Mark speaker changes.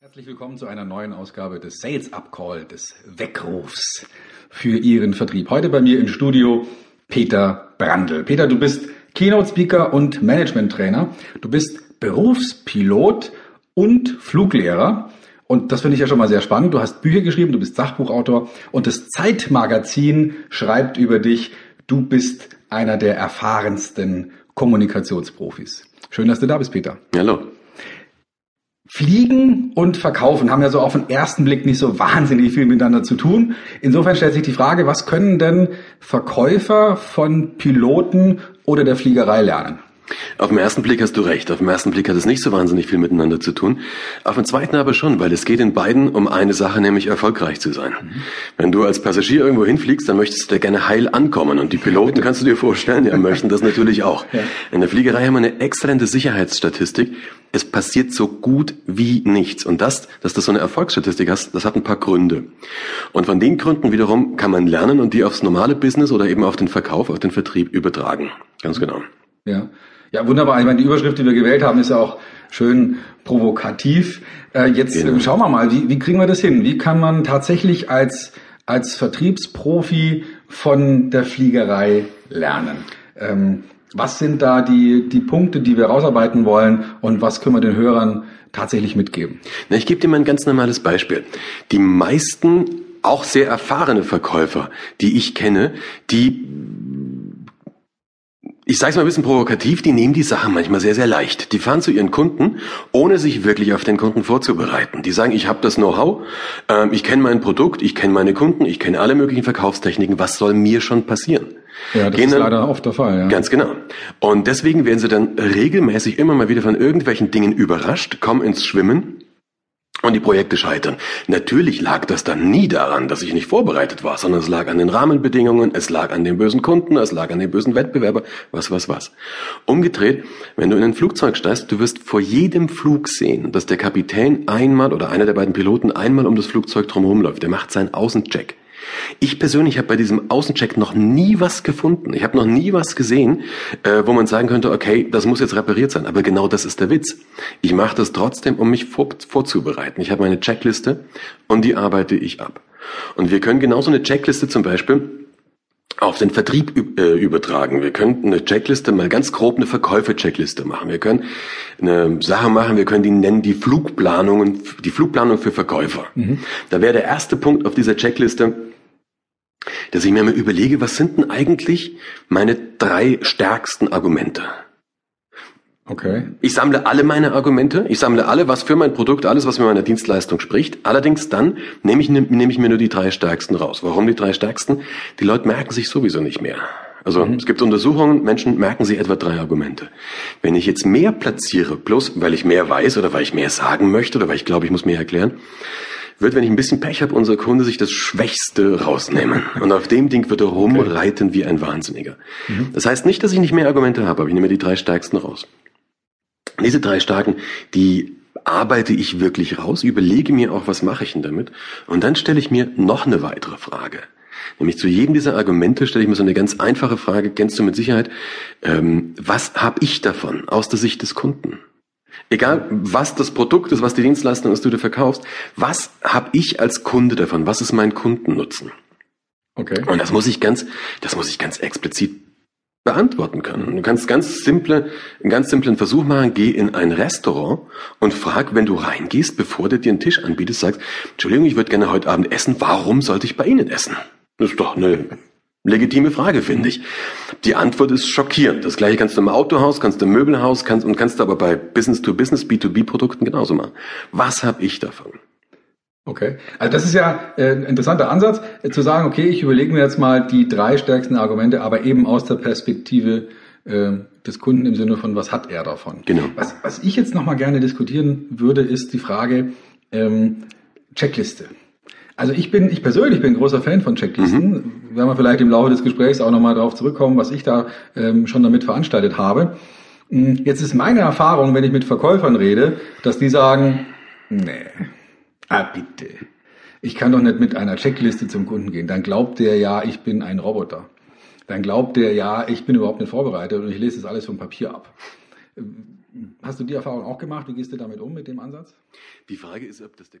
Speaker 1: Herzlich willkommen zu einer neuen Ausgabe des Sales Up Call, des Weckrufs für Ihren Vertrieb. Heute bei mir im Studio Peter Brandl. Peter, du bist Keynote Speaker und Management Trainer. Du bist Berufspilot und Fluglehrer. Und das finde ich ja schon mal sehr spannend. Du hast Bücher geschrieben, du bist Sachbuchautor und das Zeitmagazin schreibt über dich, du bist einer der erfahrensten Kommunikationsprofis. Schön, dass du da bist, Peter.
Speaker 2: Hallo.
Speaker 1: Fliegen und Verkaufen haben ja so auf den ersten Blick nicht so wahnsinnig viel miteinander zu tun. Insofern stellt sich die Frage, was können denn Verkäufer von Piloten oder der Fliegerei lernen?
Speaker 2: Auf den ersten Blick hast du recht. Auf den ersten Blick hat es nicht so wahnsinnig viel miteinander zu tun. Auf den zweiten aber schon, weil es geht in beiden um eine Sache, nämlich erfolgreich zu sein. Mhm. Wenn du als Passagier irgendwo hinfliegst, dann möchtest du da gerne heil ankommen. Und die Piloten, kannst du dir vorstellen, ja, möchten das natürlich auch. Ja. In der Fliegerei haben wir eine exzellente Sicherheitsstatistik. Es passiert so gut wie nichts. Und das, dass du so eine Erfolgsstatistik hast, das hat ein paar Gründe. Und von den Gründen wiederum kann man lernen und die aufs normale Business oder eben auf den Verkauf, auf den Vertrieb übertragen. Ganz genau.
Speaker 1: Ja. Ja, wunderbar. Ich meine, die Überschrift, die wir gewählt haben, ist ja auch schön provokativ. Äh, jetzt genau. schauen wir mal, wie, wie kriegen wir das hin? Wie kann man tatsächlich als, als Vertriebsprofi von der Fliegerei lernen? Ähm, was sind da die, die Punkte, die wir rausarbeiten wollen und was können wir den Hörern tatsächlich mitgeben?
Speaker 2: Na, ich gebe dir mal ein ganz normales Beispiel. Die meisten auch sehr erfahrene Verkäufer, die ich kenne, die ich sage es mal ein bisschen provokativ, die nehmen die Sachen manchmal sehr, sehr leicht. Die fahren zu ihren Kunden, ohne sich wirklich auf den Kunden vorzubereiten. Die sagen, ich habe das Know-how, ähm, ich kenne mein Produkt, ich kenne meine Kunden, ich kenne alle möglichen Verkaufstechniken, was soll mir schon passieren?
Speaker 1: Ja, das Gehen ist dann, leider oft der Fall. Ja.
Speaker 2: Ganz genau. Und deswegen werden sie dann regelmäßig immer mal wieder von irgendwelchen Dingen überrascht, kommen ins Schwimmen und die Projekte scheitern. Natürlich lag das dann nie daran, dass ich nicht vorbereitet war, sondern es lag an den Rahmenbedingungen, es lag an dem bösen Kunden, es lag an dem bösen Wettbewerber, was, was, was. Umgedreht, wenn du in ein Flugzeug steigst, du wirst vor jedem Flug sehen, dass der Kapitän einmal oder einer der beiden Piloten einmal um das Flugzeug drumherum läuft. Der macht seinen Außencheck. Ich persönlich habe bei diesem Außencheck noch nie was gefunden. Ich habe noch nie was gesehen, äh, wo man sagen könnte, okay, das muss jetzt repariert sein. Aber genau das ist der Witz. Ich mache das trotzdem, um mich vor, vorzubereiten. Ich habe meine Checkliste und die arbeite ich ab. Und wir können genauso eine Checkliste zum Beispiel auf den Vertrieb äh, übertragen. Wir könnten eine Checkliste, mal ganz grob eine Verkäufe-Checkliste machen. Wir können eine Sache machen, wir können die nennen die Flugplanungen, die Flugplanung für Verkäufer. Mhm. Da wäre der erste Punkt auf dieser Checkliste, dass ich mir mal überlege, was sind denn eigentlich meine drei stärksten Argumente? Okay. Ich sammle alle meine Argumente, ich sammle alle, was für mein Produkt, alles, was mit meiner Dienstleistung spricht. Allerdings dann nehme ich, nehme ich mir nur die drei stärksten raus. Warum die drei stärksten? Die Leute merken sich sowieso nicht mehr. Also mhm. es gibt Untersuchungen, Menschen merken sich etwa drei Argumente. Wenn ich jetzt mehr platziere, bloß weil ich mehr weiß oder weil ich mehr sagen möchte oder weil ich glaube, ich muss mehr erklären, wird, wenn ich ein bisschen Pech habe, unser Kunde sich das Schwächste rausnehmen. Und auf dem Ding wird er rumreiten wie ein Wahnsinniger. Mhm. Das heißt nicht, dass ich nicht mehr Argumente habe, aber ich nehme die drei stärksten raus. Diese drei starken, die arbeite ich wirklich raus, überlege mir auch, was mache ich denn damit? Und dann stelle ich mir noch eine weitere Frage. Nämlich zu jedem dieser Argumente stelle ich mir so eine ganz einfache Frage, kennst du mit Sicherheit, ähm, was habe ich davon aus der Sicht des Kunden? Egal, was das Produkt ist, was die Dienstleistung ist, die du verkaufst, was habe ich als Kunde davon? Was ist mein Kundennutzen? Okay. Und das muss ich ganz, das muss ich ganz explizit beantworten können. Du kannst ganz simple, einen ganz simplen Versuch machen, geh in ein Restaurant und frag, wenn du reingehst, bevor du dir einen Tisch anbietest, sagst, Entschuldigung, ich würde gerne heute Abend essen, warum sollte ich bei Ihnen essen? Das ist doch eine legitime Frage, finde ich. Die Antwort ist schockierend. Das gleiche kannst du im Autohaus, kannst du im Möbelhaus, kannst und kannst du aber bei Business-to-Business, B2B-Produkten genauso machen. Was habe ich davon?
Speaker 1: Okay, also das ist ja äh, ein interessanter Ansatz, äh, zu sagen, okay, ich überlege mir jetzt mal die drei stärksten Argumente, aber eben aus der Perspektive äh, des Kunden im Sinne von, was hat er davon? Genau. Was, was ich jetzt nochmal gerne diskutieren würde, ist die Frage ähm, Checkliste. Also ich bin, ich persönlich bin großer Fan von Checklisten. Mhm. Werden wir vielleicht im Laufe des Gesprächs auch nochmal darauf zurückkommen, was ich da ähm, schon damit veranstaltet habe. Hm, jetzt ist meine Erfahrung, wenn ich mit Verkäufern rede, dass die sagen, nee, Ah, bitte. Ich kann doch nicht mit einer Checkliste zum Kunden gehen. Dann glaubt der ja, ich bin ein Roboter. Dann glaubt der ja, ich bin überhaupt nicht vorbereitet und ich lese das alles vom Papier ab. Hast du die Erfahrung auch gemacht? Wie gehst du damit um mit dem Ansatz?
Speaker 2: Die Frage ist, ob das der